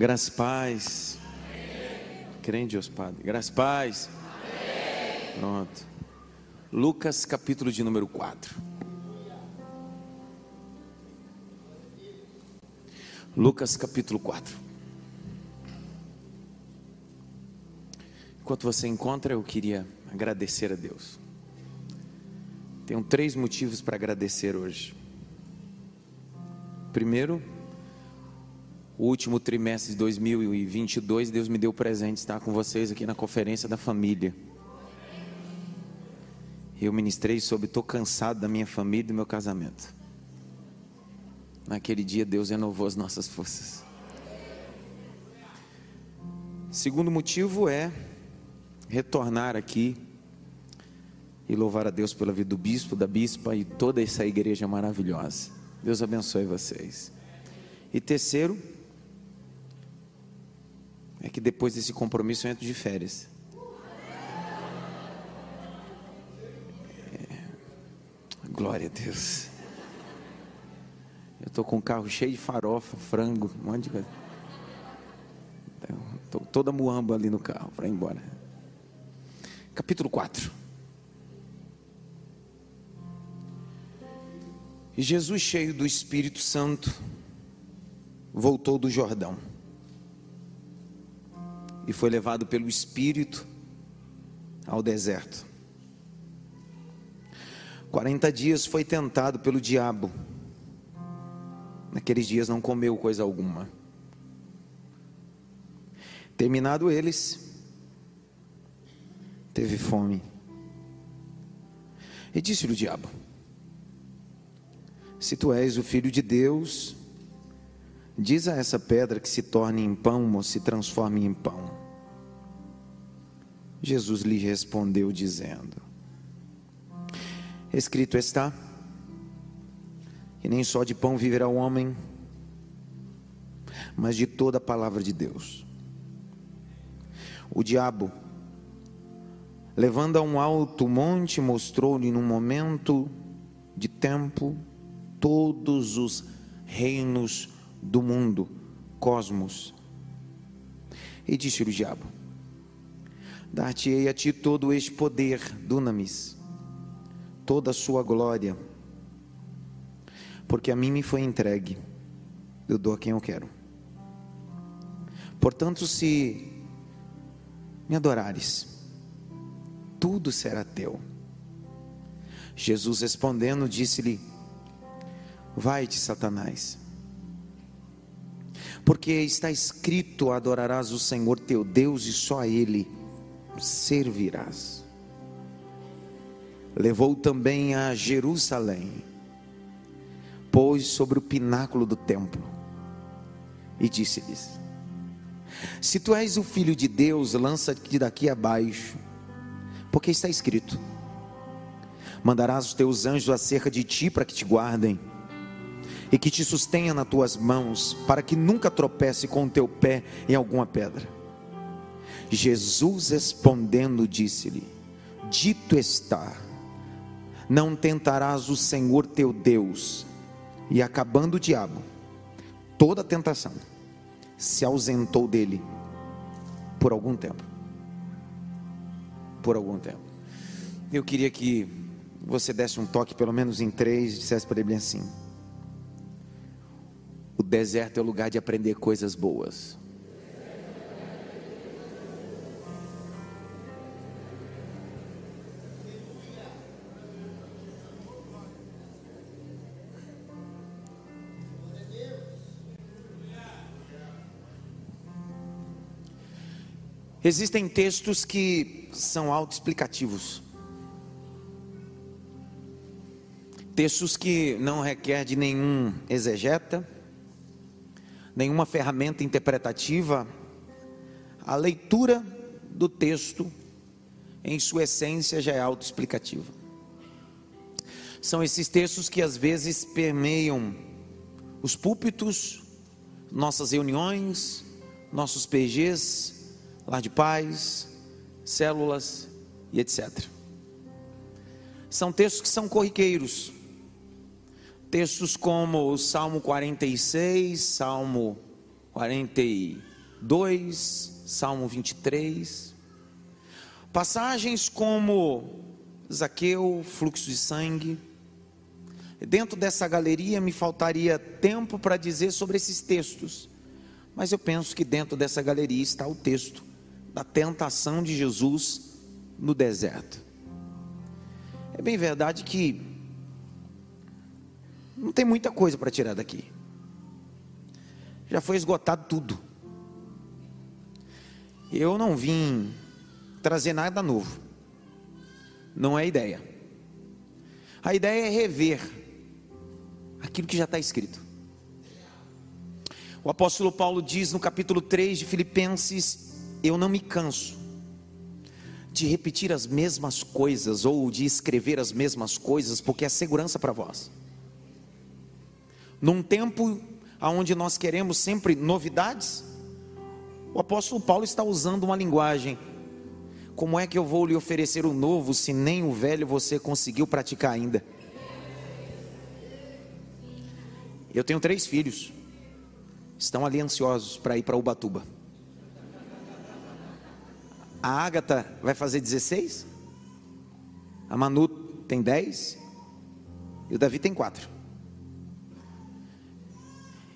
Graças paz. Crê em Deus, Padre. Graças paz. Pronto. Lucas, capítulo de número 4. Lucas, capítulo 4. Enquanto você encontra, eu queria agradecer a Deus. Tenho três motivos para agradecer hoje. Primeiro, o último trimestre de 2022, Deus me deu o presente de estar com vocês aqui na conferência da família. Eu ministrei sobre estou cansado da minha família e do meu casamento. Naquele dia Deus renovou as nossas forças. Segundo motivo é retornar aqui e louvar a Deus pela vida do bispo, da bispa e toda essa igreja maravilhosa. Deus abençoe vocês. E terceiro, é que depois desse compromisso eu entro de férias. É, glória a Deus. Eu estou com um carro cheio de farofa, frango, um monte de coisa. Estou toda muamba ali no carro para ir embora. Capítulo 4. E Jesus, cheio do Espírito Santo, voltou do Jordão e foi levado pelo Espírito ao deserto. Quarenta dias foi tentado pelo diabo. Naqueles dias não comeu coisa alguma. Terminado eles, teve fome. E disse-lhe o diabo: se tu és o filho de Deus, diz a essa pedra que se torne em pão ou se transforme em pão. Jesus lhe respondeu, dizendo: Escrito está, que nem só de pão viverá o homem, mas de toda a palavra de Deus. O diabo, levando a um alto monte, mostrou-lhe num momento de tempo todos os reinos do mundo, cosmos. E disse-lhe o diabo: Dar-te-ei a ti todo este poder, dunamis, toda a sua glória, porque a mim me foi entregue, eu dou a quem eu quero. Portanto, se me adorares, tudo será teu. Jesus respondendo, disse-lhe: Vai-te, Satanás. Porque está escrito: adorarás o Senhor teu Deus e só a Ele servirás. Levou também a Jerusalém, pôs sobre o pináculo do templo e disse-lhes: Se tu és o filho de Deus, lança-te daqui abaixo, porque está escrito: Mandarás os teus anjos acerca de ti para que te guardem e que te sustenha nas tuas mãos, para que nunca tropece com o teu pé em alguma pedra. Jesus respondendo, disse-lhe: Dito está, não tentarás o Senhor teu Deus. E acabando o diabo, toda a tentação se ausentou dele por algum tempo. Por algum tempo. Eu queria que você desse um toque, pelo menos em três, e dissesse para ele assim: o deserto é o lugar de aprender coisas boas. Existem textos que são autoexplicativos. Textos que não requer de nenhum exegeta, nenhuma ferramenta interpretativa, a leitura do texto, em sua essência, já é autoexplicativa. São esses textos que às vezes permeiam os púlpitos, nossas reuniões, nossos PGs, lar de paz, células e etc. São textos que são corriqueiros, Textos como o Salmo 46, Salmo 47, 2, Salmo 23. Passagens como Zaqueu, fluxo de sangue. Dentro dessa galeria me faltaria tempo para dizer sobre esses textos, mas eu penso que dentro dessa galeria está o texto da tentação de Jesus no deserto. É bem verdade que não tem muita coisa para tirar daqui. Já foi esgotado tudo. Eu não vim trazer nada novo. Não é ideia. A ideia é rever aquilo que já está escrito. O apóstolo Paulo diz no capítulo 3 de Filipenses: Eu não me canso de repetir as mesmas coisas ou de escrever as mesmas coisas, porque é segurança para vós. Num tempo onde nós queremos sempre novidades, o apóstolo Paulo está usando uma linguagem. Como é que eu vou lhe oferecer o novo se nem o velho você conseguiu praticar ainda? Eu tenho três filhos, estão ali ansiosos para ir para Ubatuba. A Ágata vai fazer 16, a Manu tem 10 e o Davi tem 4.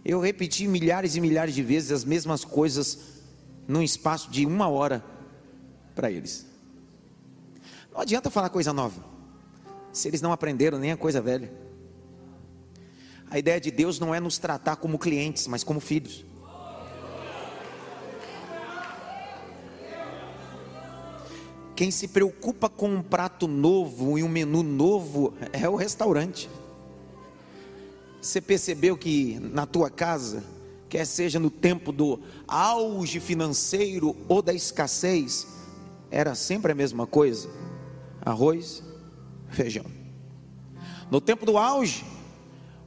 Eu repeti milhares e milhares de vezes as mesmas coisas num espaço de uma hora para eles. Não adianta falar coisa nova, se eles não aprenderam nem a coisa velha. A ideia de Deus não é nos tratar como clientes, mas como filhos. Quem se preocupa com um prato novo e um menu novo é o restaurante. Você percebeu que na tua casa quer seja no tempo do auge financeiro ou da escassez, era sempre a mesma coisa: arroz, feijão. No tempo do auge,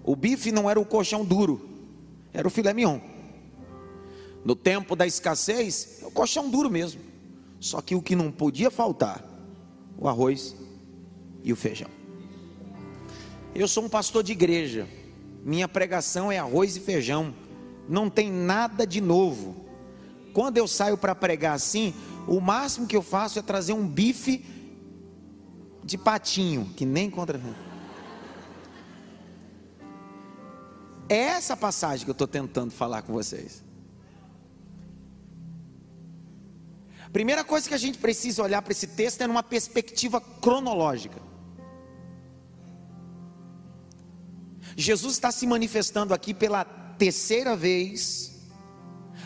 o bife não era o colchão duro, era o filé mignon. No tempo da escassez, é o colchão duro mesmo. Só que o que não podia faltar, o arroz e o feijão. Eu sou um pastor de igreja. Minha pregação é arroz e feijão não tem nada de novo. Quando eu saio para pregar assim, o máximo que eu faço é trazer um bife de patinho, que nem contra. É essa passagem que eu estou tentando falar com vocês. Primeira coisa que a gente precisa olhar para esse texto é numa perspectiva cronológica. Jesus está se manifestando aqui pela terceira vez,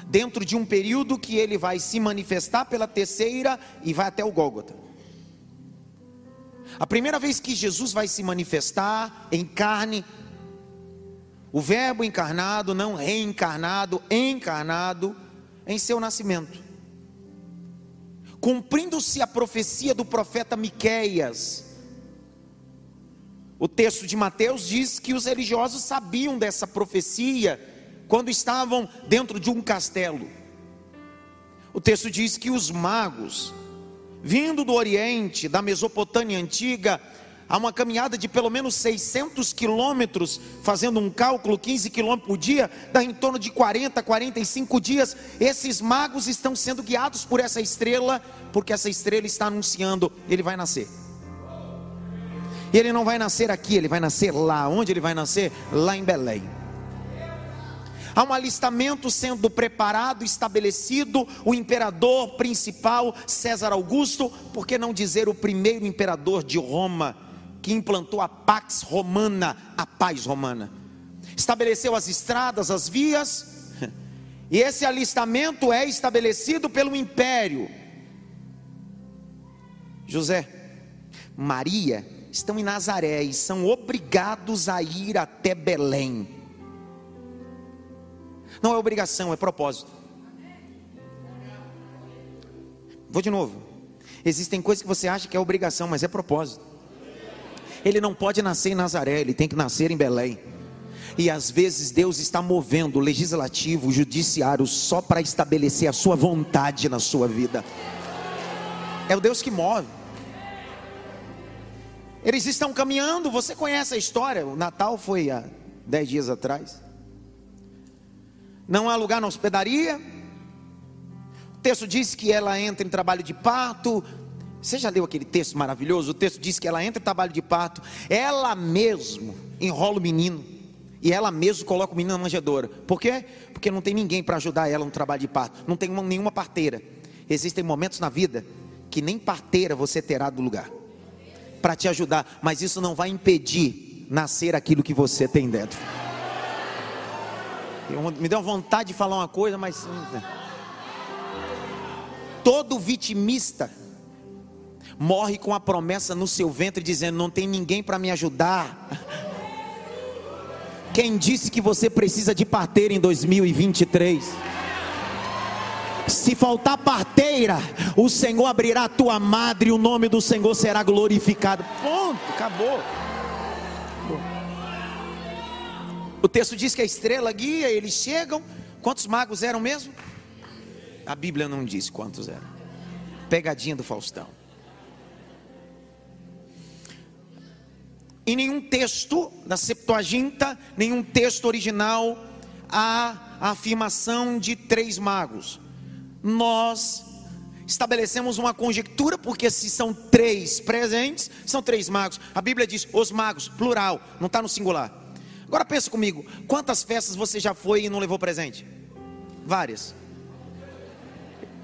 dentro de um período que ele vai se manifestar pela terceira e vai até o Gólgota. A primeira vez que Jesus vai se manifestar em carne, o Verbo encarnado, não reencarnado, encarnado, em seu nascimento. Cumprindo-se a profecia do profeta Miqueias, o texto de Mateus diz que os religiosos sabiam dessa profecia quando estavam dentro de um castelo. O texto diz que os magos, vindo do Oriente, da Mesopotâmia antiga, a uma caminhada de pelo menos 600 quilômetros, fazendo um cálculo, 15 quilômetros por dia, dá em torno de 40, 45 dias. Esses magos estão sendo guiados por essa estrela, porque essa estrela está anunciando: ele vai nascer. E ele não vai nascer aqui, ele vai nascer lá. Onde ele vai nascer? Lá em Belém. Há um alistamento sendo preparado, estabelecido, o imperador principal, César Augusto, por que não dizer o primeiro imperador de Roma, que implantou a Pax Romana, a paz romana. Estabeleceu as estradas, as vias, e esse alistamento é estabelecido pelo império. José, Maria estão em Nazaré e são obrigados a ir até Belém. Não é obrigação, é propósito. Vou de novo. Existem coisas que você acha que é obrigação, mas é propósito. Ele não pode nascer em Nazaré, ele tem que nascer em Belém. E às vezes Deus está movendo o legislativo, o judiciário, só para estabelecer a sua vontade na sua vida. É o Deus que move. Eles estão caminhando, você conhece a história. O Natal foi há dez dias atrás. Não há lugar na hospedaria. texto diz que ela entra em trabalho de parto. Você já leu aquele texto maravilhoso? O texto diz que ela entra em trabalho de parto, ela mesmo enrola o menino e ela mesmo coloca o menino na manjedoura. Por quê? Porque não tem ninguém para ajudar ela no trabalho de parto. Não tem uma, nenhuma parteira. Existem momentos na vida que nem parteira você terá do lugar para te ajudar, mas isso não vai impedir nascer aquilo que você tem dentro. Me deu vontade de falar uma coisa, mas né? todo vitimista morre com a promessa no seu ventre dizendo: não tem ninguém para me ajudar. Quem disse que você precisa de parteira em 2023? Se faltar parteira, o Senhor abrirá a tua madre e o nome do Senhor será glorificado. Ponto, acabou. O texto diz que a estrela guia, eles chegam. Quantos magos eram mesmo? A Bíblia não diz quantos eram. Pegadinha do Faustão. Em nenhum texto da Septuaginta, nenhum texto original, há a afirmação de três magos. Nós estabelecemos uma conjectura, porque se são três presentes, são três magos. A Bíblia diz os magos, plural, não está no singular. Agora pensa comigo, quantas festas você já foi e não levou presente? Várias.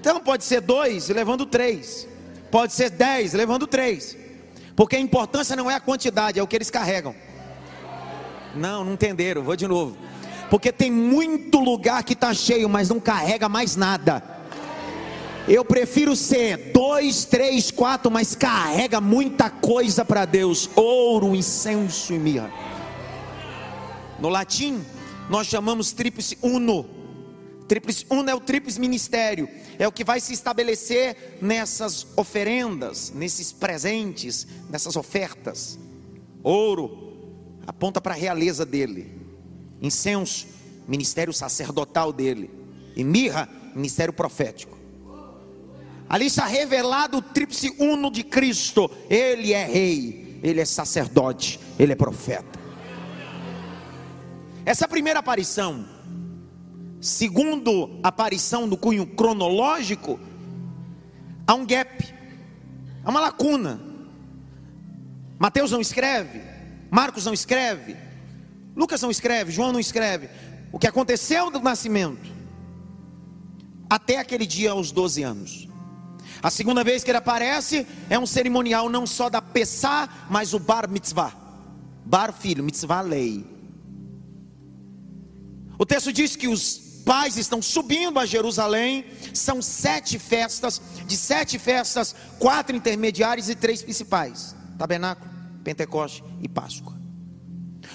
Então pode ser dois levando três, pode ser dez levando três, porque a importância não é a quantidade, é o que eles carregam. Não, não entenderam, vou de novo. Porque tem muito lugar que está cheio, mas não carrega mais nada. Eu prefiro ser dois, três, quatro, mas carrega muita coisa para Deus: ouro, incenso e mirra. No latim, nós chamamos tríplice uno. Tríplice uno é o tríplice ministério, é o que vai se estabelecer nessas oferendas, nesses presentes, nessas ofertas. Ouro aponta para a realeza dele, incenso, ministério sacerdotal dele, e mirra, ministério profético. Ali está revelado o tríplice uno de Cristo. Ele é rei, ele é sacerdote, ele é profeta. Essa primeira aparição, segundo aparição no cunho cronológico, há um gap, há uma lacuna. Mateus não escreve, Marcos não escreve, Lucas não escreve, João não escreve. O que aconteceu do nascimento até aquele dia aos 12 anos. A segunda vez que ele aparece é um cerimonial não só da Pessá, mas o Bar Mitzvah. Bar filho, Mitzvah lei. O texto diz que os pais estão subindo a Jerusalém, são sete festas, de sete festas, quatro intermediárias e três principais: tabernáculo, Pentecoste e Páscoa.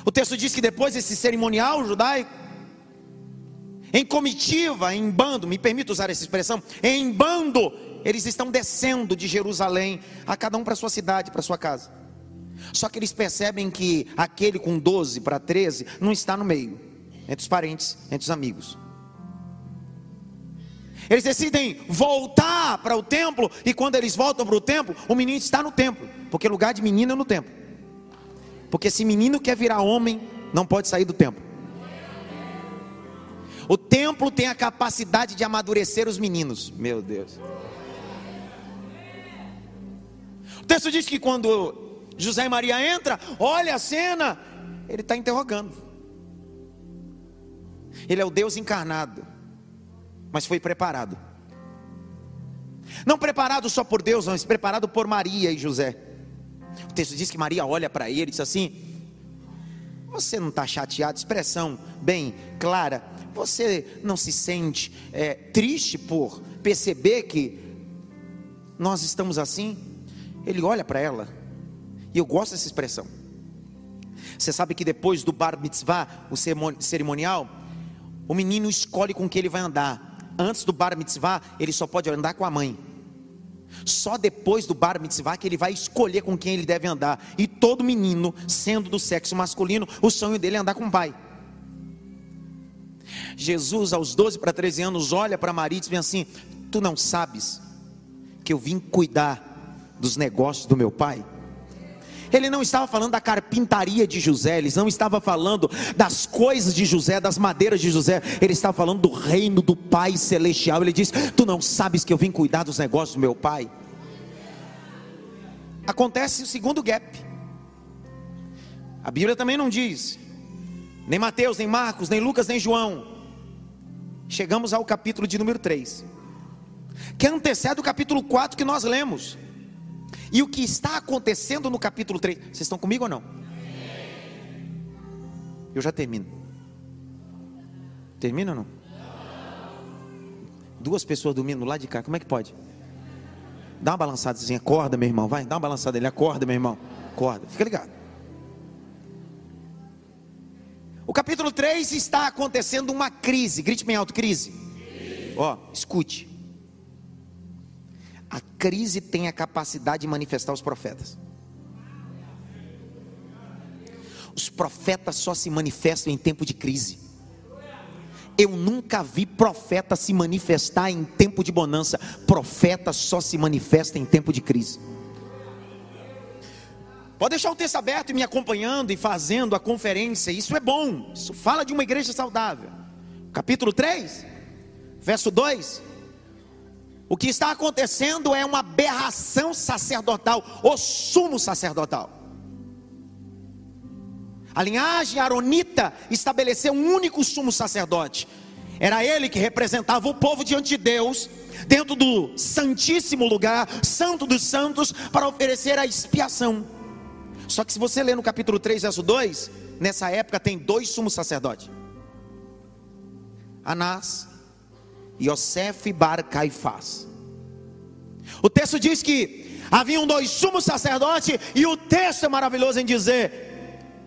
O texto diz que depois desse cerimonial judaico, em comitiva, em bando, me permito usar essa expressão, em bando, eles estão descendo de Jerusalém, a cada um para sua cidade, para sua casa. Só que eles percebem que aquele com 12 para 13 não está no meio entre os parentes, entre os amigos. Eles decidem voltar para o templo, e quando eles voltam para o templo, o menino está no templo, porque lugar de menino é no templo. Porque se menino quer virar homem, não pode sair do templo. O templo tem a capacidade de amadurecer os meninos. Meu Deus. O texto diz que quando José e Maria entra, olha a cena, ele está interrogando. Ele é o Deus encarnado, mas foi preparado. Não preparado só por Deus, mas preparado por Maria e José. O texto diz que Maria olha para ele e diz assim: Você não está chateado? Expressão bem clara. Você não se sente é, triste por perceber que nós estamos assim? Ele olha para ela, e eu gosto dessa expressão. Você sabe que depois do bar mitzvah, o cerimonial, o menino escolhe com que ele vai andar. Antes do bar mitzvah, ele só pode andar com a mãe. Só depois do bar mitzvah que ele vai escolher com quem ele deve andar. E todo menino, sendo do sexo masculino, o sonho dele é andar com o pai. Jesus, aos 12 para 13 anos, olha para Maria e diz assim: Tu não sabes que eu vim cuidar dos negócios do meu pai? Ele não estava falando da carpintaria de José, ele não estava falando das coisas de José, das madeiras de José, ele estava falando do reino do Pai Celestial. Ele diz: Tu não sabes que eu vim cuidar dos negócios do meu Pai? Acontece o segundo gap. A Bíblia também não diz, nem Mateus, nem Marcos, nem Lucas, nem João. Chegamos ao capítulo de número 3, que antecede o capítulo 4 que nós lemos. E o que está acontecendo no capítulo 3? Vocês estão comigo ou não? Eu já termino. Termina ou não? Duas pessoas dormindo lá de cá, como é que pode? Dá uma balançada assim, acorda, meu irmão, vai, dá uma balançada ele, acorda, meu irmão, acorda, fica ligado. O capítulo 3 está acontecendo uma crise, grite bem alto, crise. Ó, escute a crise tem a capacidade de manifestar os profetas. Os profetas só se manifestam em tempo de crise. Eu nunca vi profeta se manifestar em tempo de bonança. Profeta só se manifesta em tempo de crise. Pode deixar o texto aberto e me acompanhando e fazendo a conferência. Isso é bom. Isso fala de uma igreja saudável. Capítulo 3, verso 2. O que está acontecendo é uma aberração sacerdotal, o sumo sacerdotal. A linhagem aronita estabeleceu um único sumo sacerdote. Era ele que representava o povo diante de Deus, dentro do santíssimo lugar, santo dos santos, para oferecer a expiação. Só que se você ler no capítulo 3, verso 2, nessa época tem dois sumos sacerdotes. Anás Yosef Bar Caifás. O texto diz que haviam dois sumos sacerdotes, e o texto é maravilhoso em dizer: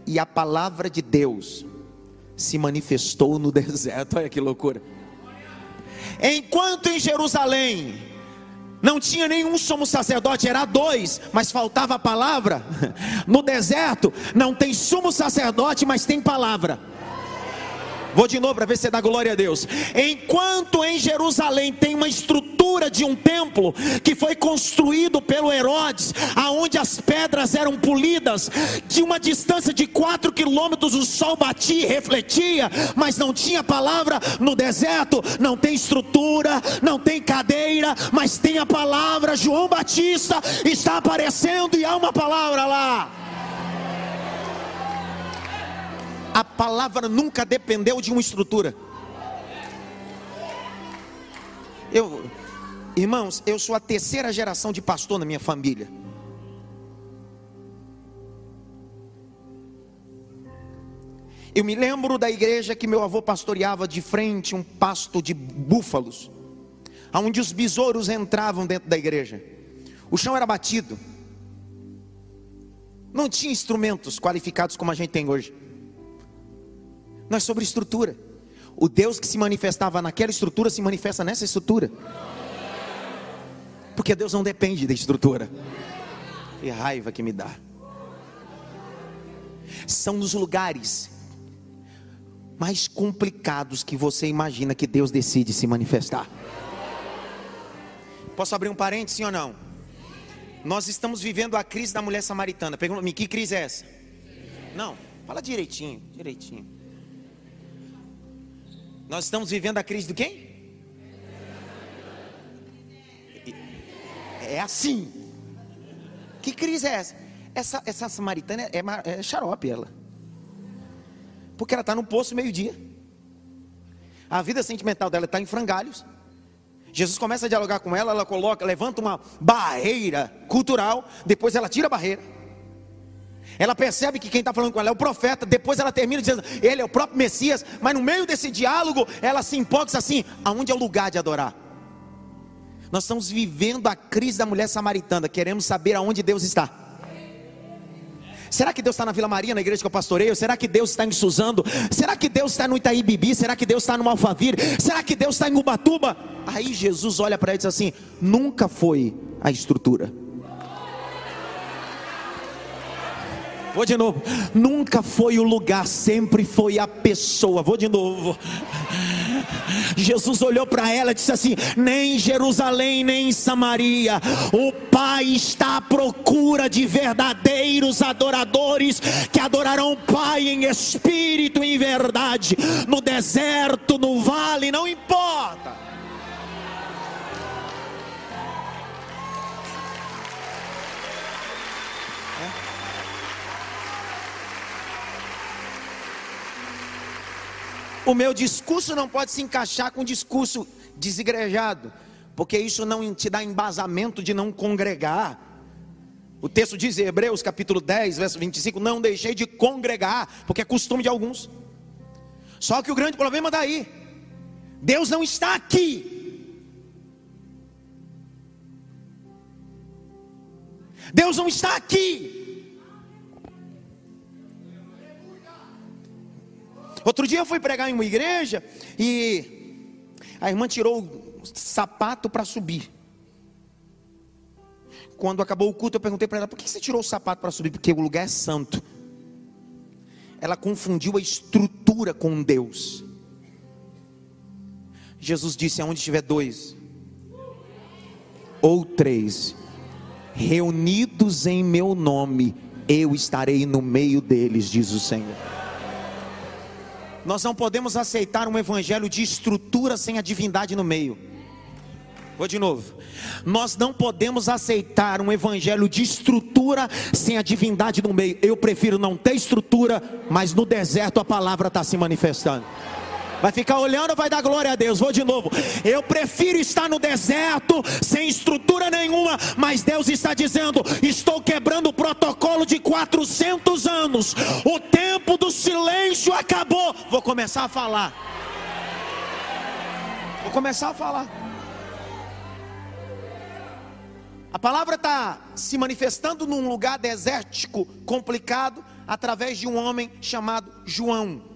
e a palavra de Deus se manifestou no deserto. Olha que loucura. Enquanto em Jerusalém não tinha nenhum sumo sacerdote, era dois, mas faltava a palavra. No deserto não tem sumo sacerdote, mas tem palavra. Vou de novo para ver se dá glória a Deus. Enquanto em Jerusalém tem uma estrutura de um templo que foi construído pelo Herodes, aonde as pedras eram polidas, de uma distância de 4 quilômetros o sol batia e refletia, mas não tinha palavra no deserto, não tem estrutura, não tem cadeira, mas tem a palavra. João Batista está aparecendo e há uma palavra lá. A palavra nunca dependeu de uma estrutura. Eu, irmãos, eu sou a terceira geração de pastor na minha família. Eu me lembro da igreja que meu avô pastoreava de frente um pasto de búfalos, onde os besouros entravam dentro da igreja. O chão era batido. Não tinha instrumentos qualificados como a gente tem hoje. Não é sobre estrutura. O Deus que se manifestava naquela estrutura se manifesta nessa estrutura. Porque Deus não depende da estrutura. Que raiva que me dá. São nos lugares mais complicados que você imagina que Deus decide se manifestar. Posso abrir um parênteses, sim ou não? Nós estamos vivendo a crise da mulher samaritana. Pergunta-me, que crise é essa? Não, fala direitinho, direitinho. Nós estamos vivendo a crise do quem? É assim. Que crise é essa? Essa, essa samaritana é, é xarope ela. Porque ela está no poço meio-dia. A vida sentimental dela está em frangalhos. Jesus começa a dialogar com ela, ela coloca, levanta uma barreira cultural, depois ela tira a barreira. Ela percebe que quem está falando com ela é o profeta. Depois ela termina dizendo, ele é o próprio Messias. Mas no meio desse diálogo, ela se empolga assim: aonde é o lugar de adorar? Nós estamos vivendo a crise da mulher samaritana. Queremos saber aonde Deus está. Será que Deus está na Vila Maria, na igreja que eu pastoreio? Será que Deus está em Suzando? Será que Deus está no Itaí Bibi? Será que Deus está no Alfaville? Será que Deus está em Ubatuba? Aí Jesus olha para ele e diz assim: nunca foi a estrutura Vou de novo. Nunca foi o lugar, sempre foi a pessoa. Vou de novo. Jesus olhou para ela e disse assim: Nem em Jerusalém, nem em Samaria, o Pai está à procura de verdadeiros adoradores que adorarão o Pai em espírito e em verdade, no deserto, no vale, não importa. O meu discurso não pode se encaixar com um discurso desigrejado, porque isso não te dá embasamento de não congregar. O texto diz em Hebreus capítulo 10, verso 25: Não deixei de congregar, porque é costume de alguns. Só que o grande problema daí, Deus não está aqui. Deus não está aqui. Outro dia eu fui pregar em uma igreja e a irmã tirou o sapato para subir. Quando acabou o culto, eu perguntei para ela: por que você tirou o sapato para subir? Porque o lugar é santo. Ela confundiu a estrutura com Deus. Jesus disse: aonde tiver dois ou três reunidos em meu nome, eu estarei no meio deles, diz o Senhor. Nós não podemos aceitar um evangelho de estrutura sem a divindade no meio. Vou de novo. Nós não podemos aceitar um evangelho de estrutura sem a divindade no meio. Eu prefiro não ter estrutura, mas no deserto a palavra está se manifestando. Vai ficar olhando ou vai dar glória a Deus? Vou de novo. Eu prefiro estar no deserto, sem estrutura nenhuma, mas Deus está dizendo: estou quebrando o protocolo de 400 anos. O tempo do silêncio acabou. Vou começar a falar. Vou começar a falar. A palavra está se manifestando num lugar desértico, complicado, através de um homem chamado João.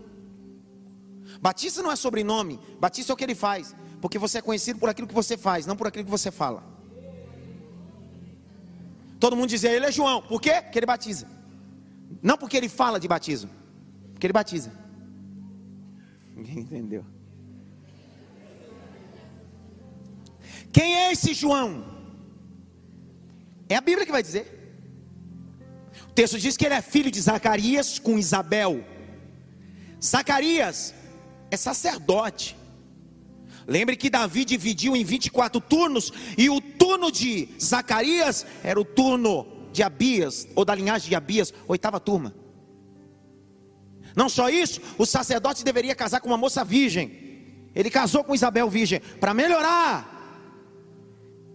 Batista não é sobrenome, Batista é o que ele faz, porque você é conhecido por aquilo que você faz, não por aquilo que você fala. Todo mundo dizia, ele é João, por quê? Porque ele batiza. Não porque ele fala de batismo, porque ele batiza. Ninguém entendeu. Quem é esse João? É a Bíblia que vai dizer. O texto diz que ele é filho de Zacarias com Isabel. Zacarias é sacerdote. Lembre que Davi dividiu em 24 turnos, e o turno de Zacarias era o turno de Abias, ou da linhagem de Abias, oitava turma. Não só isso, o sacerdote deveria casar com uma moça virgem. Ele casou com Isabel virgem para melhorar.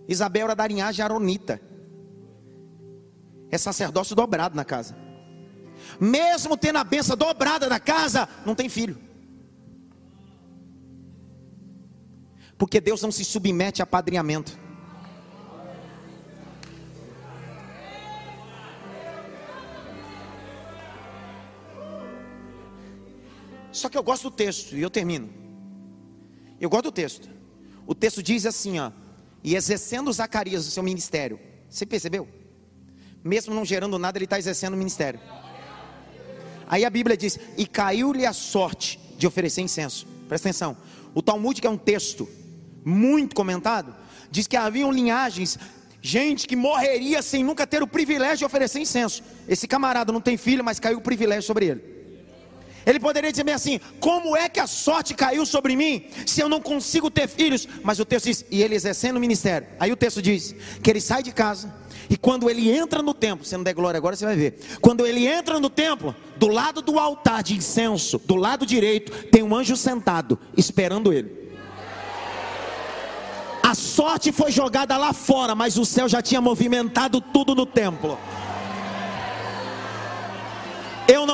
Isabel era da linhagem aronita. É sacerdócio dobrado na casa. Mesmo tendo a benção dobrada na casa, não tem filho. Porque Deus não se submete a padrinhamento. Só que eu gosto do texto e eu termino. Eu gosto do texto. O texto diz assim, ó, e exercendo Zacarias o seu ministério. Você percebeu? Mesmo não gerando nada, ele está exercendo o ministério. Aí a Bíblia diz: e caiu-lhe a sorte de oferecer incenso. Presta atenção. O Talmud, que é um texto muito comentado, diz que haviam linhagens, gente que morreria sem nunca ter o privilégio de oferecer incenso. Esse camarada não tem filho, mas caiu o privilégio sobre ele. Ele poderia dizer assim: como é que a sorte caiu sobre mim se eu não consigo ter filhos? Mas o texto diz: e ele exercendo o ministério. Aí o texto diz que ele sai de casa e quando ele entra no templo, se não der glória agora, você vai ver. Quando ele entra no templo, do lado do altar de incenso, do lado direito, tem um anjo sentado, esperando ele. A sorte foi jogada lá fora, mas o céu já tinha movimentado tudo no templo.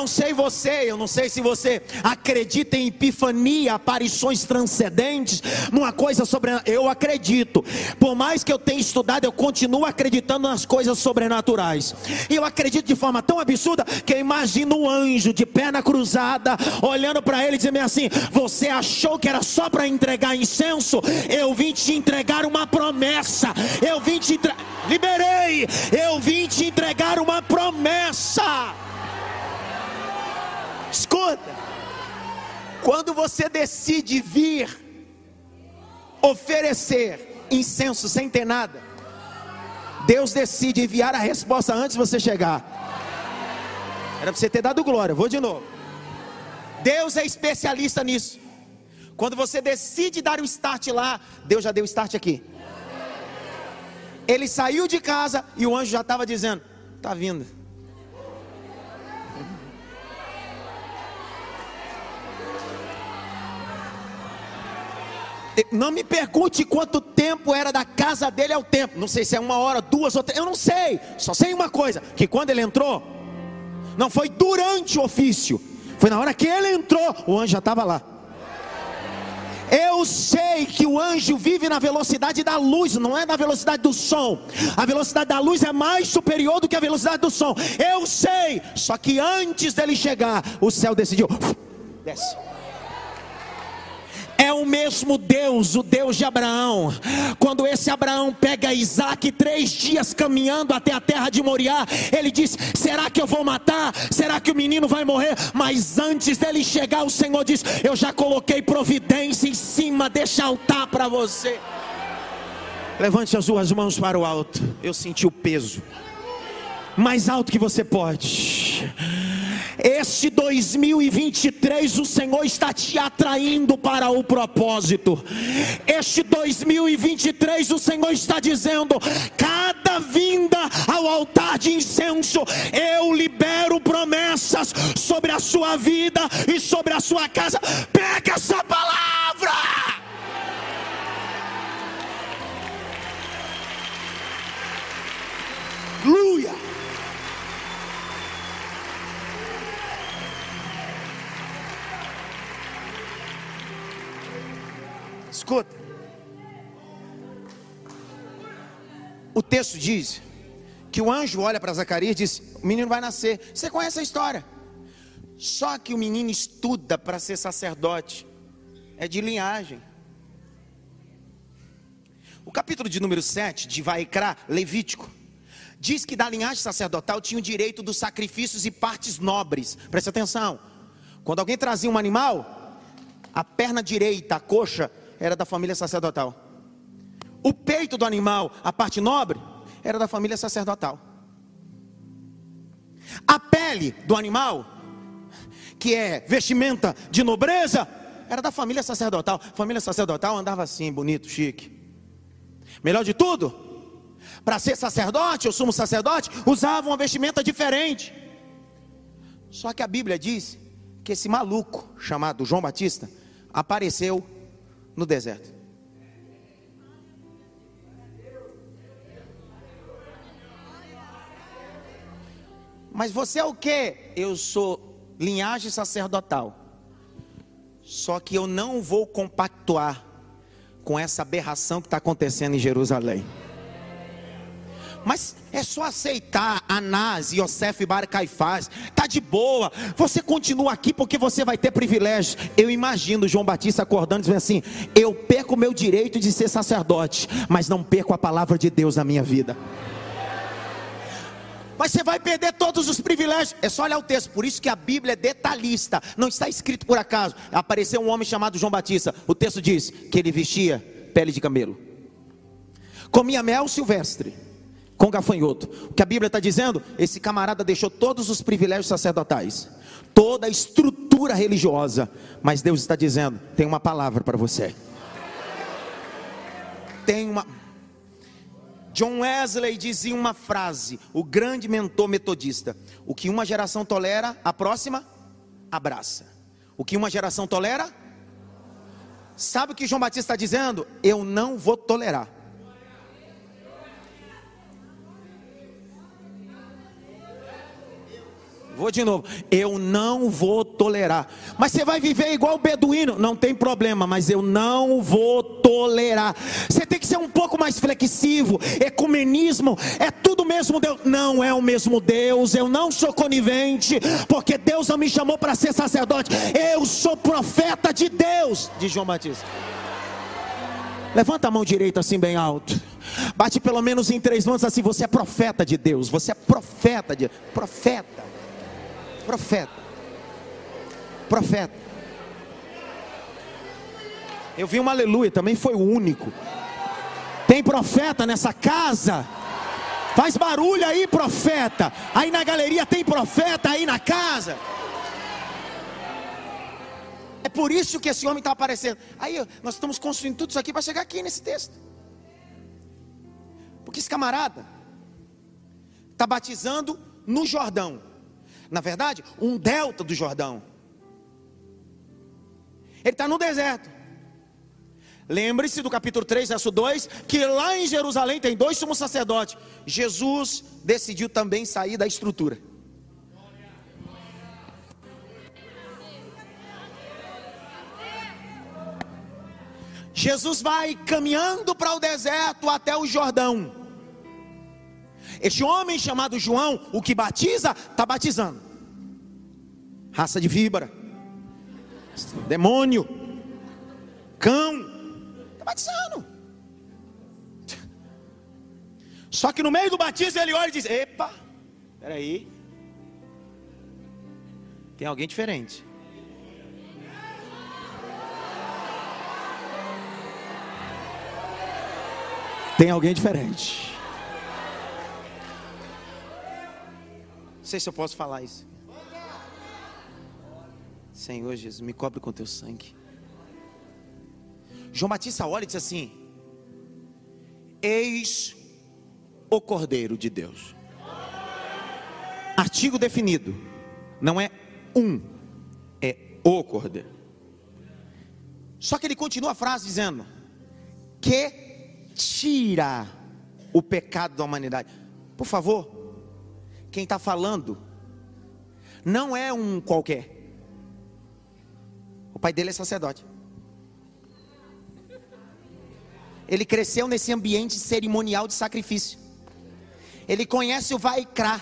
Não sei você, eu não sei se você acredita em epifania, aparições transcendentes, numa coisa sobrenatural. Eu acredito. Por mais que eu tenha estudado, eu continuo acreditando nas coisas sobrenaturais. E eu acredito de forma tão absurda que eu imagino um anjo de perna cruzada, olhando para ele e dizendo assim: Você achou que era só para entregar incenso? Eu vim te entregar uma promessa. Eu vim te entregar. Liberei. Eu vim te entregar uma promessa. Escuta, quando você decide vir oferecer incenso sem ter nada, Deus decide enviar a resposta antes de você chegar. Era para você ter dado glória, vou de novo. Deus é especialista nisso. Quando você decide dar o start lá, Deus já deu o start aqui. Ele saiu de casa e o anjo já estava dizendo: Está vindo. Não me pergunte quanto tempo era da casa dele ao tempo. Não sei se é uma hora, duas ou três. Eu não sei. Só sei uma coisa: que quando ele entrou, não foi durante o ofício, foi na hora que ele entrou, o anjo já estava lá. Eu sei que o anjo vive na velocidade da luz, não é na velocidade do som. A velocidade da luz é mais superior do que a velocidade do som. Eu sei, só que antes dele chegar, o céu decidiu. Desce é o mesmo Deus, o Deus de Abraão. Quando esse Abraão pega Isaac, três dias caminhando até a terra de Moriá, ele diz: Será que eu vou matar? Será que o menino vai morrer? Mas antes dele chegar, o Senhor diz: Eu já coloquei providência em cima desse altar para você. Levante as suas mãos para o alto. Eu senti o peso. Mais alto que você pode. Este 2023 o Senhor está te atraindo para o propósito. Este 2023 o Senhor está dizendo: cada vinda ao altar de incenso, eu libero promessas sobre a sua vida e sobre a sua casa. Pega essa palavra. Aleluia. Escuta. O texto diz que o anjo olha para Zacarias e diz: O menino vai nascer. Você conhece a história? Só que o menino estuda para ser sacerdote, é de linhagem. O capítulo de número 7 de Vaikra, Levítico, diz que da linhagem sacerdotal tinha o direito dos sacrifícios e partes nobres. Preste atenção. Quando alguém trazia um animal, a perna direita, a coxa, era da família sacerdotal. O peito do animal, a parte nobre, era da família sacerdotal. A pele do animal, que é vestimenta de nobreza, era da família sacerdotal. Família sacerdotal andava assim, bonito, chique. Melhor de tudo, para ser sacerdote ou sumo sacerdote, usava uma vestimenta diferente. Só que a Bíblia diz que esse maluco chamado João Batista apareceu no deserto. Mas você é o que? Eu sou linhagem sacerdotal. Só que eu não vou compactuar com essa aberração que está acontecendo em Jerusalém. Mas é só aceitar Anás, Yosef e Bar Caifás. Tá de boa. Você continua aqui porque você vai ter privilégio. Eu imagino João Batista acordando dizendo assim: "Eu perco o meu direito de ser sacerdote, mas não perco a palavra de Deus na minha vida." Mas você vai perder todos os privilégios. É só olhar o texto. Por isso que a Bíblia é detalhista. Não está escrito por acaso. Apareceu um homem chamado João Batista. O texto diz que ele vestia pele de camelo. Comia mel silvestre com gafanhoto. O que a Bíblia está dizendo? Esse camarada deixou todos os privilégios sacerdotais, toda a estrutura religiosa, mas Deus está dizendo: tem uma palavra para você. Tem uma. John Wesley dizia uma frase, o grande mentor metodista: o que uma geração tolera, a próxima abraça. O que uma geração tolera, sabe o que João Batista está dizendo? Eu não vou tolerar. Vou de novo. Eu não vou tolerar. Mas você vai viver igual o beduíno? Não tem problema, mas eu não vou tolerar. Você tem que ser um pouco mais flexível. Ecumenismo é tudo mesmo Deus. Não é o mesmo Deus. Eu não sou conivente, porque Deus não me chamou para ser sacerdote. Eu sou profeta de Deus, diz João Batista. Levanta a mão direita assim bem alto. Bate pelo menos em três mãos assim. Você é profeta de Deus. Você é profeta de profeta. Profeta. Profeta. Eu vi um aleluia, também foi o único. Tem profeta nessa casa? Faz barulho aí, profeta. Aí na galeria tem profeta aí na casa. É por isso que esse homem está aparecendo. Aí nós estamos construindo tudo isso aqui para chegar aqui nesse texto. Porque esse camarada está batizando no Jordão. Na verdade, um delta do Jordão. Ele está no deserto. Lembre-se do capítulo 3, verso 2, que lá em Jerusalém tem dois sumos sacerdotes. Jesus decidiu também sair da estrutura. Jesus vai caminhando para o deserto até o Jordão. Este homem chamado João, o que batiza, está batizando. Raça de víbora, demônio, cão, está batizando. Só que no meio do batismo ele olha e diz: Epa, peraí, tem alguém diferente. Tem alguém diferente. Sei se eu posso falar isso. Senhor Jesus, me cobre com teu sangue. João Batista olha e diz assim: Eis o Cordeiro de Deus. Artigo definido, não é um, é o Cordeiro. Só que ele continua a frase dizendo: Que tira o pecado da humanidade. Por favor, quem está falando não é um qualquer. O pai dele é sacerdote. Ele cresceu nesse ambiente cerimonial de sacrifício. Ele conhece o Vaikra,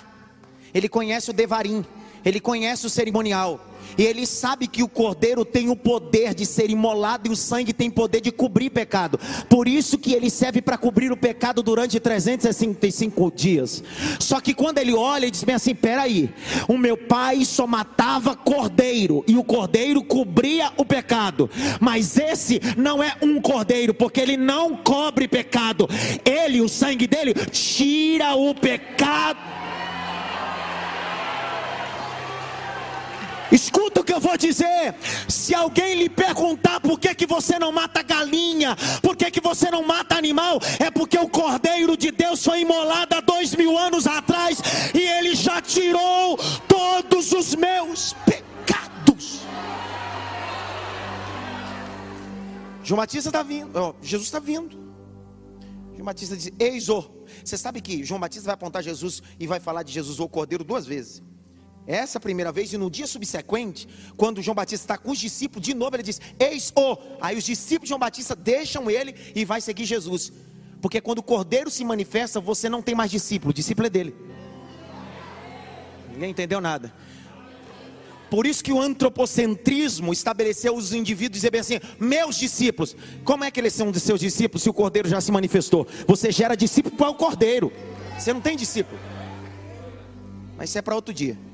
ele conhece o Devarim, ele conhece o cerimonial. E ele sabe que o cordeiro tem o poder de ser imolado e o sangue tem poder de cobrir pecado. Por isso que ele serve para cobrir o pecado durante 365 dias. Só que quando ele olha e diz bem assim: peraí, o meu pai só matava cordeiro e o cordeiro cobria o pecado. Mas esse não é um cordeiro, porque ele não cobre pecado. Ele, o sangue dele, tira o pecado Escuta o que eu vou dizer. Se alguém lhe perguntar por que, que você não mata galinha, por que, que você não mata animal, é porque o Cordeiro de Deus foi imolado há dois mil anos atrás e ele já tirou todos os meus pecados. João Batista está vindo, oh, Jesus está vindo. João Batista diz: Eis o. Você sabe que João Batista vai apontar Jesus e vai falar de Jesus, o Cordeiro, duas vezes. Essa primeira vez, e no dia subsequente, quando João Batista está com os discípulos, de novo ele diz: Eis o. Aí os discípulos de João Batista deixam ele e vai seguir Jesus. Porque quando o cordeiro se manifesta, você não tem mais discípulo, o discípulo é dele. Ninguém entendeu nada. Por isso que o antropocentrismo estabeleceu os indivíduos dizer bem assim: meus discípulos. Como é que eles são de seus discípulos se o cordeiro já se manifestou? Você gera discípulo para o cordeiro. Você não tem discípulo. Mas isso é para outro dia.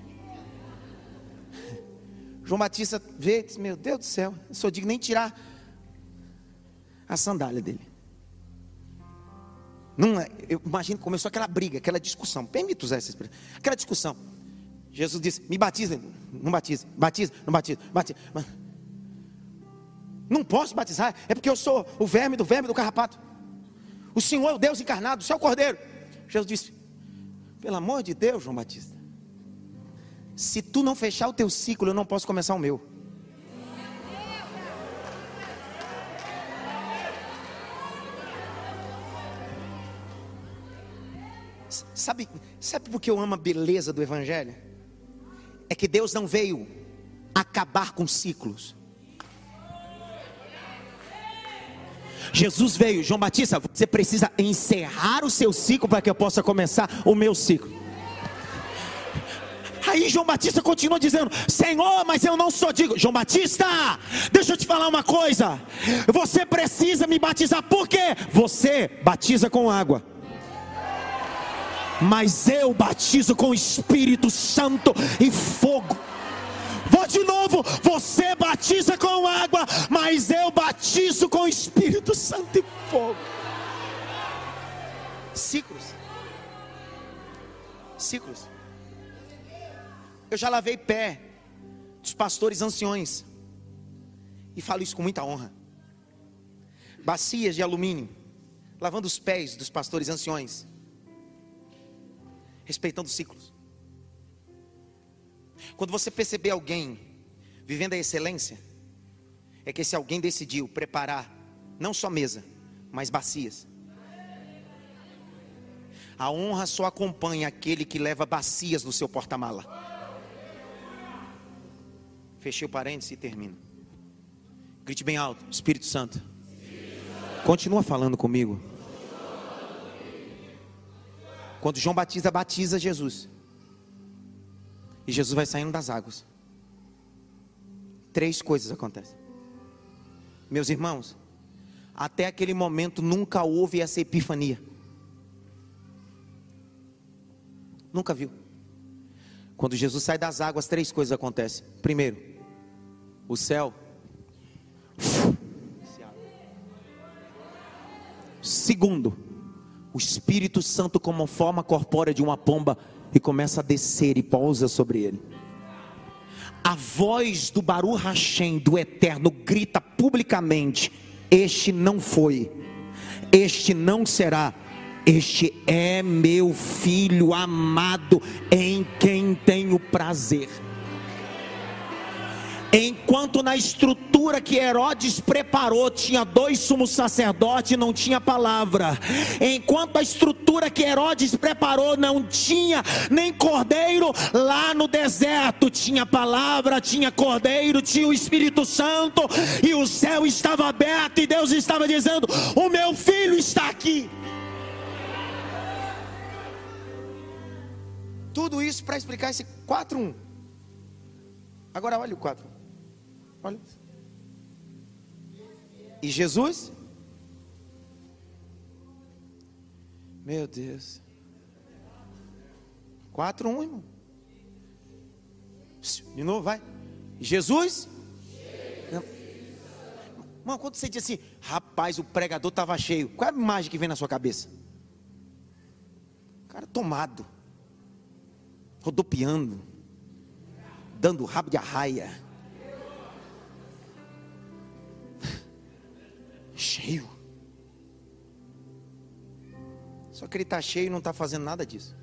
João Batista vê diz: Meu Deus do céu, eu só digo nem tirar a sandália dele. Não, é, eu imagino que começou aquela briga, aquela discussão. Permito usar essa expressão. Aquela discussão. Jesus disse: Me batiza, não batiza, batiza, não batiza, batiza. Não posso batizar, é porque eu sou o verme do verme do carrapato. O Senhor é o Deus encarnado, o Senhor é o Cordeiro. Jesus disse: Pelo amor de Deus, João Batista. Se tu não fechar o teu ciclo, eu não posso começar o meu. Sabe, sabe por que eu amo a beleza do Evangelho? É que Deus não veio acabar com ciclos. Jesus veio, João Batista, você precisa encerrar o seu ciclo para que eu possa começar o meu ciclo. Aí João Batista continua dizendo: Senhor, mas eu não sou digno. João Batista, deixa eu te falar uma coisa. Você precisa me batizar, por quê? Você batiza com água. Mas eu batizo com Espírito Santo e fogo. vou de novo. Você batiza com água, mas eu batizo com Espírito Santo e fogo. Ciclos. Ciclos. Eu já lavei pé dos pastores anciões. E falo isso com muita honra. Bacias de alumínio, lavando os pés dos pastores anciões. Respeitando os ciclos. Quando você perceber alguém vivendo a excelência, é que esse alguém decidiu preparar não só mesa, mas bacias. A honra só acompanha aquele que leva bacias no seu porta-mala. Fechei o parênteses e termino. Grite bem alto, Espírito Santo. Continua falando comigo. Quando João Batista batiza Jesus, e Jesus vai saindo das águas, três coisas acontecem. Meus irmãos, até aquele momento nunca houve essa epifania. Nunca viu. Quando Jesus sai das águas, três coisas acontecem. Primeiro, o céu. Segundo, o Espírito Santo, como forma corpórea de uma pomba, e começa a descer e pousa sobre ele. A voz do Baru Hashem, do Eterno, grita publicamente: Este não foi, este não será, este é meu filho amado, em quem tenho prazer. Enquanto na estrutura que Herodes preparou tinha dois sumos sacerdotes e não tinha palavra. Enquanto a estrutura que Herodes preparou não tinha nem cordeiro, lá no deserto tinha palavra, tinha cordeiro, tinha o Espírito Santo e o céu estava aberto e Deus estava dizendo: "O meu filho está aqui". Tudo isso para explicar esse 4:1. Agora olha o 4. Olha. E Jesus? Meu Deus. 4, 1, irmão. De novo, vai. Jesus? Irmão, quando você diz assim, rapaz, o pregador estava cheio, qual é a imagem que vem na sua cabeça? O cara tomado, rodopiando, dando rabo de arraia. Cheio. Só que ele está cheio e não está fazendo nada disso.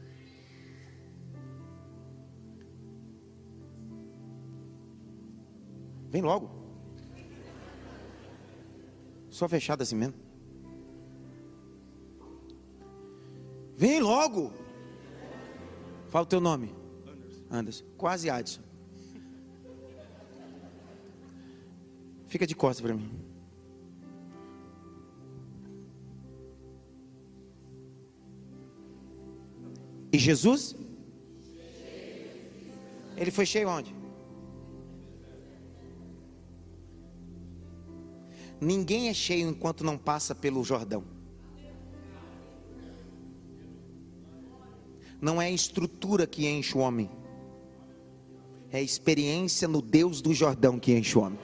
Vem logo. Só fechado assim mesmo. Vem logo. Fala o teu nome. Anderson. Anderson. Quase Adson. Fica de costas para mim. E Jesus? Ele foi cheio onde? Ninguém é cheio enquanto não passa pelo Jordão. Não é a estrutura que enche o homem, é a experiência no Deus do Jordão que enche o homem.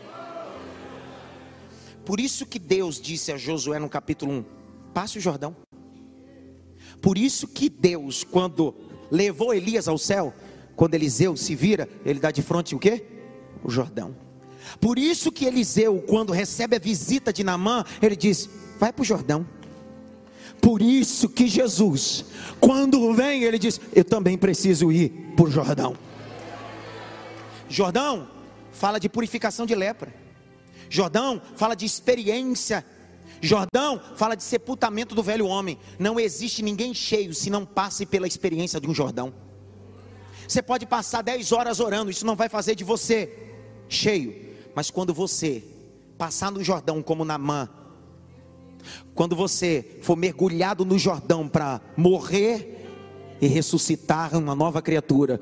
Por isso que Deus disse a Josué no capítulo 1: passe o Jordão. Por isso que Deus, quando levou Elias ao céu, quando Eliseu se vira, ele dá de frente o quê? O Jordão. Por isso que Eliseu, quando recebe a visita de Namã, ele diz: vai para o Jordão. Por isso que Jesus, quando vem, ele diz: Eu também preciso ir para o Jordão. Jordão fala de purificação de lepra. Jordão fala de experiência Jordão fala de sepultamento do velho homem. Não existe ninguém cheio se não passe pela experiência de um Jordão. Você pode passar 10 horas orando, isso não vai fazer de você cheio. Mas quando você passar no Jordão como Namã, quando você for mergulhado no Jordão para morrer e ressuscitar uma nova criatura,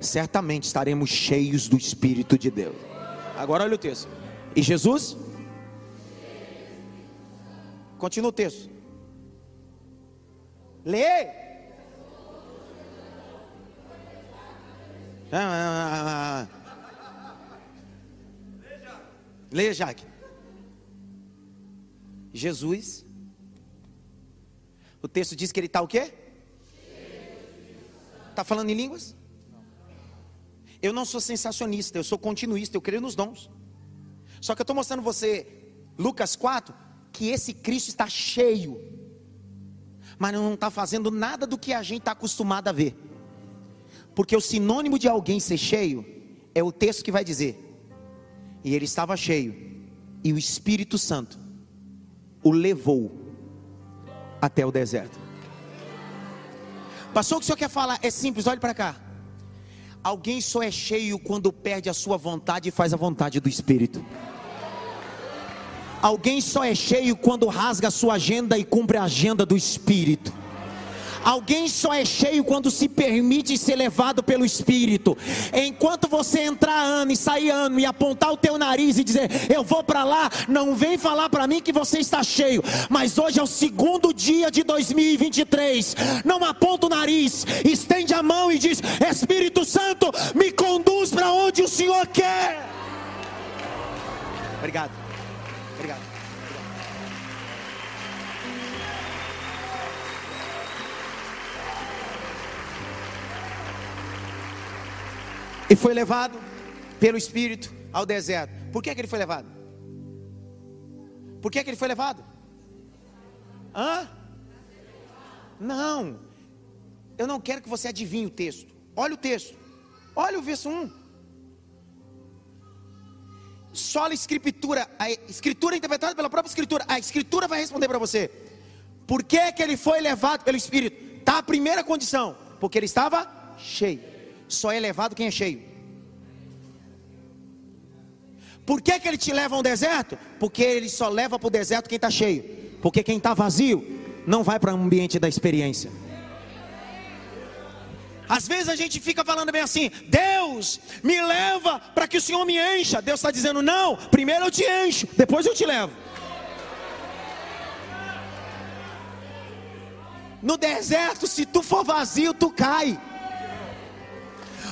certamente estaremos cheios do Espírito de Deus. Agora olha o texto. E Jesus? Continua o texto. Lê. Ah, ah, ah, Leia, Jaque. Jesus. O texto diz que ele está o quê? Está falando em línguas? Eu não sou sensacionista, eu sou continuista, eu creio nos dons. Só que eu estou mostrando você, Lucas 4, que esse Cristo está cheio, mas não está fazendo nada do que a gente está acostumado a ver. Porque o sinônimo de alguém ser cheio é o texto que vai dizer: e ele estava cheio, e o Espírito Santo o levou até o deserto. Pastor, o que o senhor quer falar? É simples, olhe para cá. Alguém só é cheio quando perde a sua vontade e faz a vontade do Espírito. Alguém só é cheio quando rasga a sua agenda e cumpre a agenda do Espírito. Alguém só é cheio quando se permite ser levado pelo Espírito. Enquanto você entrar ano e sair ano e apontar o teu nariz e dizer, eu vou para lá, não vem falar para mim que você está cheio. Mas hoje é o segundo dia de 2023. Não aponta o nariz, estende a mão e diz: Espírito Santo, me conduz para onde o Senhor quer. Obrigado. E foi levado pelo Espírito ao deserto. Por que, que ele foi levado? Por que, que ele foi levado? Hã? Não. Eu não quero que você adivinhe o texto. Olha o texto. Olha o verso 1. Só a escritura, a escritura interpretada pela própria escritura. A escritura vai responder para você. Por que, que ele foi levado pelo Espírito? Tá a primeira condição, porque ele estava cheio só é levado quem é cheio. Por que, que ele te leva a um deserto? Porque ele só leva para o deserto quem está cheio. Porque quem está vazio não vai para o ambiente da experiência. Às vezes a gente fica falando bem assim: Deus me leva para que o Senhor me encha. Deus está dizendo: Não, primeiro eu te encho, depois eu te levo. No deserto, se tu for vazio, tu cai.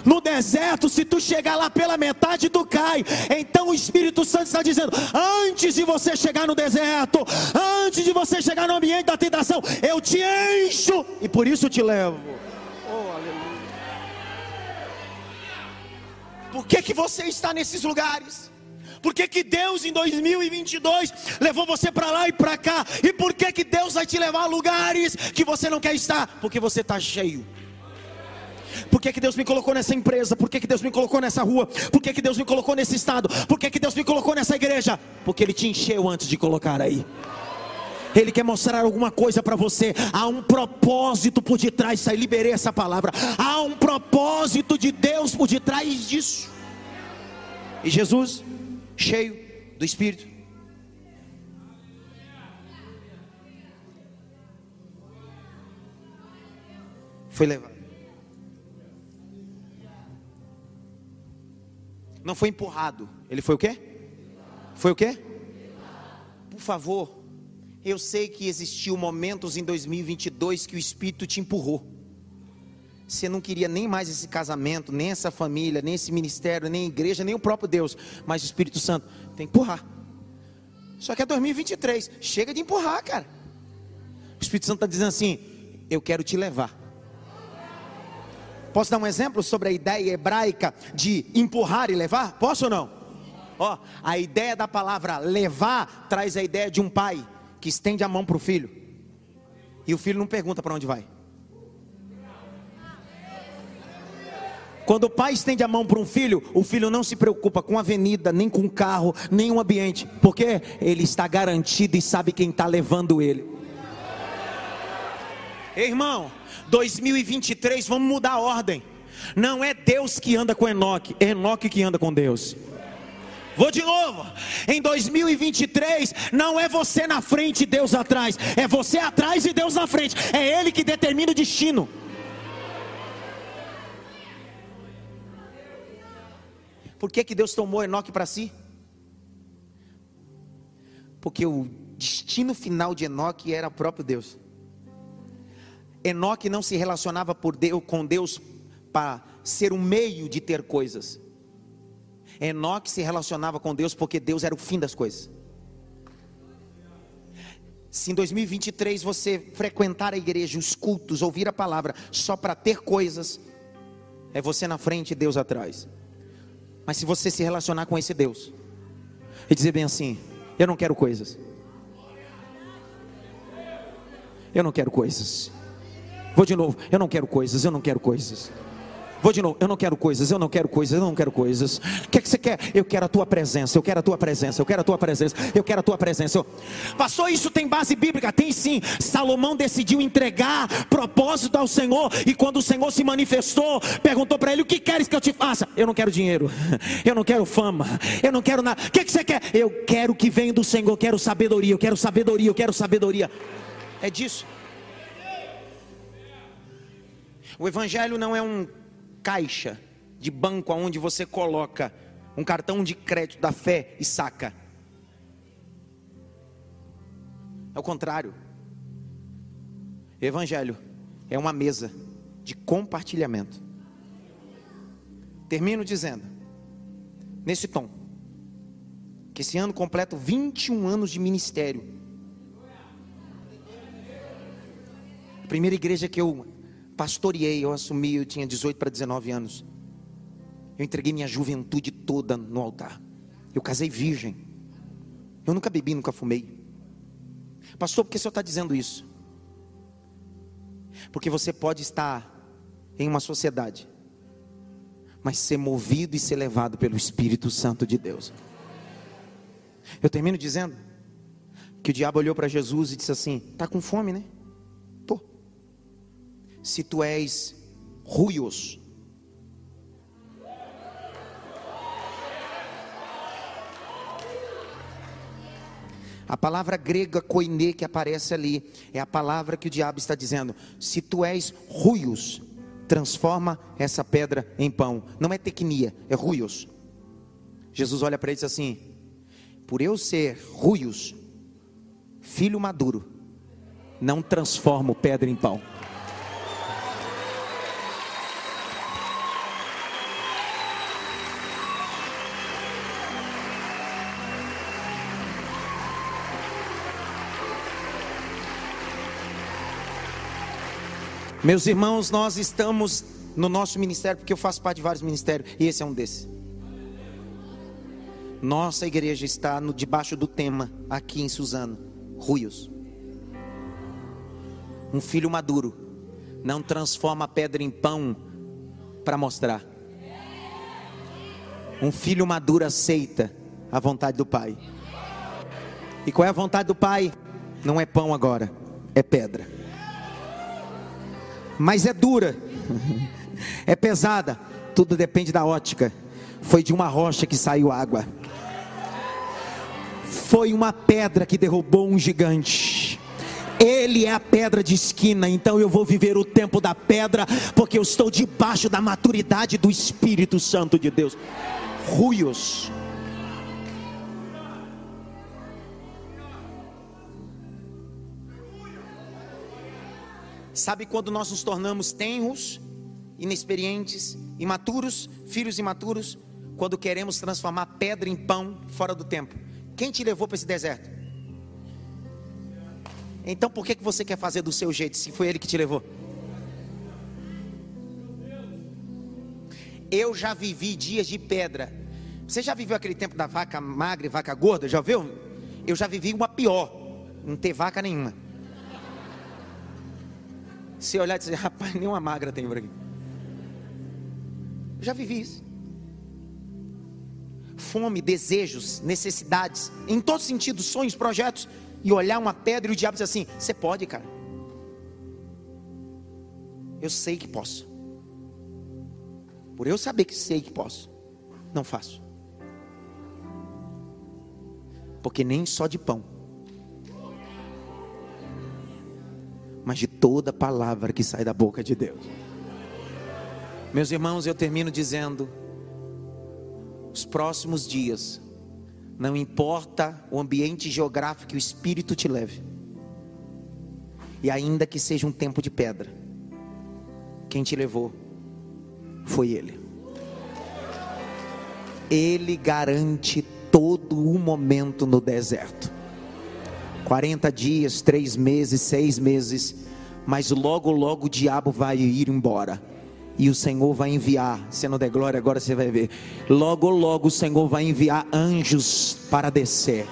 No deserto, se tu chegar lá pela metade, tu cai. Então o Espírito Santo está dizendo: antes de você chegar no deserto, antes de você chegar no ambiente da tentação, eu te encho e por isso te levo. Oh, aleluia. Por que, que você está nesses lugares? Por que, que Deus em 2022 levou você para lá e para cá? E por que, que Deus vai te levar a lugares que você não quer estar? Porque você está cheio. Por que, que Deus me colocou nessa empresa? Por que, que Deus me colocou nessa rua? Por que, que Deus me colocou nesse estado? Por que, que Deus me colocou nessa igreja? Porque Ele te encheu antes de colocar aí. Ele quer mostrar alguma coisa para você. Há um propósito por detrás. Sai, liberei essa palavra. Há um propósito de Deus por detrás disso. E Jesus, cheio do Espírito, foi levado. Não foi empurrado. Ele foi o quê? Foi o quê? Por favor, eu sei que existiu momentos em 2022 que o Espírito te empurrou. Você não queria nem mais esse casamento, nem essa família, nem esse ministério, nem igreja, nem o próprio Deus. Mas o Espírito Santo tem que empurrar. Só que é 2023. Chega de empurrar, cara. O Espírito Santo está dizendo assim: Eu quero te levar. Posso dar um exemplo sobre a ideia hebraica de empurrar e levar? Posso ou não? Ó, a ideia da palavra levar traz a ideia de um pai que estende a mão para o filho. E o filho não pergunta para onde vai. Quando o pai estende a mão para um filho, o filho não se preocupa com a avenida, nem com o carro, nem o ambiente, porque ele está garantido e sabe quem está levando ele. Irmão, 2023, vamos mudar a ordem. Não é Deus que anda com Enoque, é Enoque que anda com Deus. Vou de novo. Em 2023, não é você na frente e Deus atrás, é você atrás e Deus na frente. É Ele que determina o destino. Por que, que Deus tomou Enoque para si? Porque o destino final de Enoque era o próprio Deus. Enoque não se relacionava Deus, com Deus para ser um meio de ter coisas. Enoque se relacionava com Deus porque Deus era o fim das coisas. Se em 2023 você frequentar a igreja, os cultos, ouvir a palavra só para ter coisas, é você na frente e Deus atrás. Mas se você se relacionar com esse Deus e dizer bem assim: Eu não quero coisas. Eu não quero coisas. Vou de novo. Eu não quero coisas. Eu não quero coisas. Vou de novo, eu não quero coisas, eu não quero coisas, eu não quero coisas. O que, é que você quer? Eu quero a tua presença, eu quero a tua presença, eu quero a tua presença, eu quero a tua presença. Passou isso tem base bíblica? Tem sim. Salomão decidiu entregar propósito ao Senhor, e quando o Senhor se manifestou, perguntou para ele: O que queres que eu te faça? Eu não quero dinheiro, eu não quero fama, eu não quero nada. O que, é que você quer? Eu quero que venha do Senhor, eu quero sabedoria, eu quero sabedoria, eu quero sabedoria. É disso. O Evangelho não é um caixa de banco onde você coloca um cartão de crédito da fé e saca. É o contrário. Evangelho é uma mesa de compartilhamento. Termino dizendo, nesse tom, que esse ano completo 21 anos de ministério. A primeira igreja que eu pastoreei, eu assumi, eu tinha 18 para 19 anos. Eu entreguei minha juventude toda no altar. Eu casei virgem. Eu nunca bebi, nunca fumei. Pastor, por que o senhor está dizendo isso? Porque você pode estar em uma sociedade, mas ser movido e ser levado pelo Espírito Santo de Deus. Eu termino dizendo que o diabo olhou para Jesus e disse assim: Está com fome, né? Se tu és ruios. A palavra grega koine que aparece ali é a palavra que o diabo está dizendo: se tu és ruios, transforma essa pedra em pão. Não é tecnia, é ruios. Jesus olha para ele e diz assim: por eu ser ruios, filho maduro, não transformo pedra em pão. Meus irmãos, nós estamos no nosso ministério, porque eu faço parte de vários ministérios, e esse é um desses. Nossa igreja está no, debaixo do tema, aqui em Suzano, Ruios. Um filho maduro não transforma pedra em pão para mostrar. Um filho maduro aceita a vontade do pai. E qual é a vontade do pai? Não é pão agora, é pedra mas é dura, é pesada, tudo depende da ótica. Foi de uma rocha que saiu água, foi uma pedra que derrubou um gigante. Ele é a pedra de esquina, então eu vou viver o tempo da pedra, porque eu estou debaixo da maturidade do Espírito Santo de Deus. Ruios. Sabe quando nós nos tornamos tenros, inexperientes, imaturos, filhos imaturos? Quando queremos transformar pedra em pão fora do tempo. Quem te levou para esse deserto? Então por que, que você quer fazer do seu jeito, se foi ele que te levou? Eu já vivi dias de pedra. Você já viveu aquele tempo da vaca magra e vaca gorda? Já viu? Eu já vivi uma pior, não ter vaca nenhuma. Se olhar e dizer, rapaz, nenhuma magra tem por aqui. Eu já vivi isso. Fome, desejos, necessidades, em todos os sentidos, sonhos, projetos, e olhar uma pedra e o diabo diz assim: Você pode, cara. Eu sei que posso. Por eu saber que sei que posso, não faço. Porque nem só de pão mas de toda palavra que sai da boca de Deus. Meus irmãos, eu termino dizendo: os próximos dias, não importa o ambiente geográfico que o Espírito te leve, e ainda que seja um tempo de pedra, quem te levou foi Ele. Ele garante todo o momento no deserto. 40 dias, 3 meses, 6 meses, mas logo, logo o diabo vai ir embora. E o Senhor vai enviar, se não der glória, agora você vai ver. Logo, logo o Senhor vai enviar anjos para descer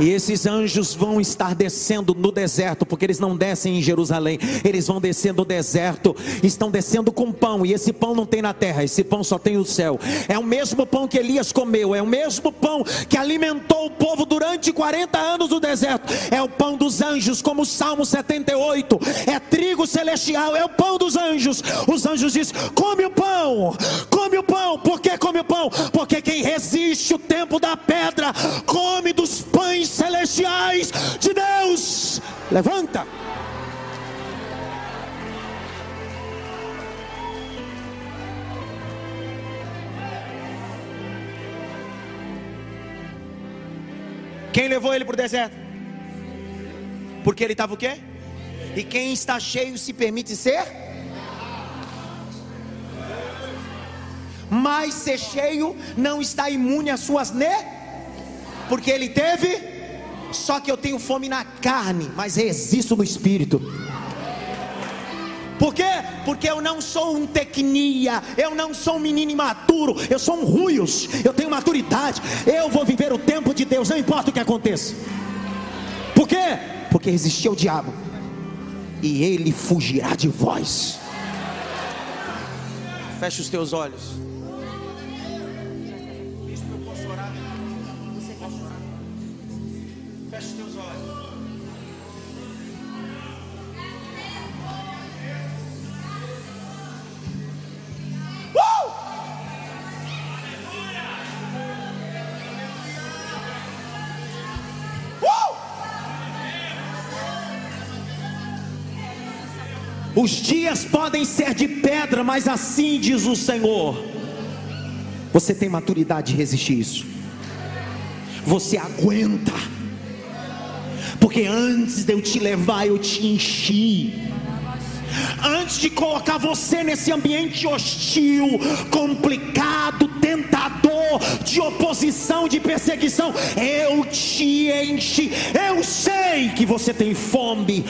e esses anjos vão estar descendo no deserto, porque eles não descem em Jerusalém, eles vão descer no deserto, estão descendo com pão, e esse pão não tem na terra, esse pão só tem no céu. É o mesmo pão que Elias comeu, é o mesmo pão que alimentou o povo durante 40 anos no deserto. É o pão dos anjos, como o Salmo 78. É trigo celestial, é o pão dos anjos. Os anjos dizem: come o pão, come o pão. Por que come o pão? Porque quem resiste o tempo da pedra, come dos pães celestiais de Deus. Levanta. Quem levou ele para o deserto? Porque ele estava o quê? E quem está cheio se permite ser? Mas ser cheio não está imune às suas ne? Porque ele teve só que eu tenho fome na carne, mas resisto no espírito. Por quê? Porque eu não sou um tecnia, eu não sou um menino imaturo, eu sou um ruios, eu tenho maturidade, eu vou viver o tempo de Deus, não importa o que aconteça. Por quê? Porque resistiu ao diabo, e ele fugirá de vós. Feche os teus olhos. Os dias podem ser de pedra, mas assim diz o Senhor. Você tem maturidade de resistir isso. Você aguenta. Porque antes de eu te levar, eu te enchi. Antes de colocar você nesse ambiente hostil, complicado, tentador, de oposição, de perseguição, eu te enchi. Eu sei que você tem fome.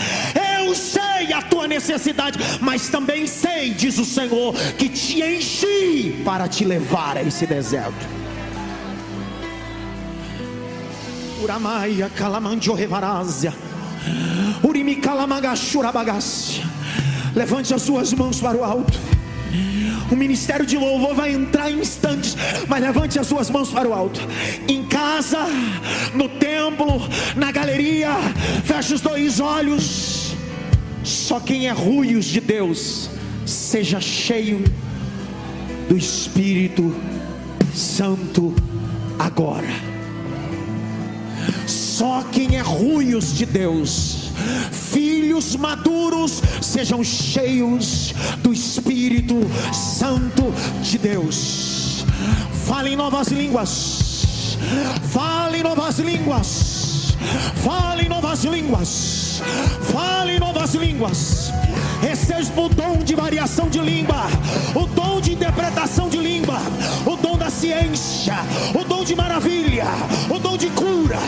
Eu sei sei a tua necessidade, mas também sei, diz o Senhor, que te enchi para te levar a esse deserto. Uramaia calamandio revarásia. Levante as suas mãos para o alto. O ministério de louvor vai entrar em instantes, mas levante as suas mãos para o alto. Em casa, no templo, na galeria, feche os dois olhos. Só quem é ruios de Deus, seja cheio do Espírito Santo agora. Só quem é ruios de Deus, filhos maduros, sejam cheios do Espírito Santo de Deus. Falem novas línguas. Falem novas línguas. Falem novas línguas Fale novas línguas. Receba é o dom de variação de língua, o dom de interpretação de língua, o dom da ciência, o dom de maravilha, o dom de cura.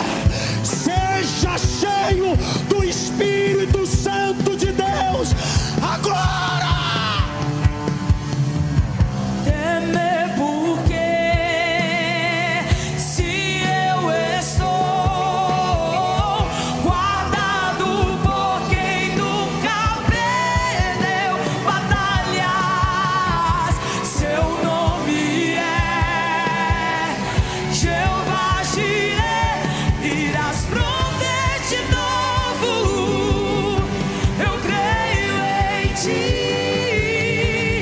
Seja cheio do Espírito Santo de Deus agora. Temer.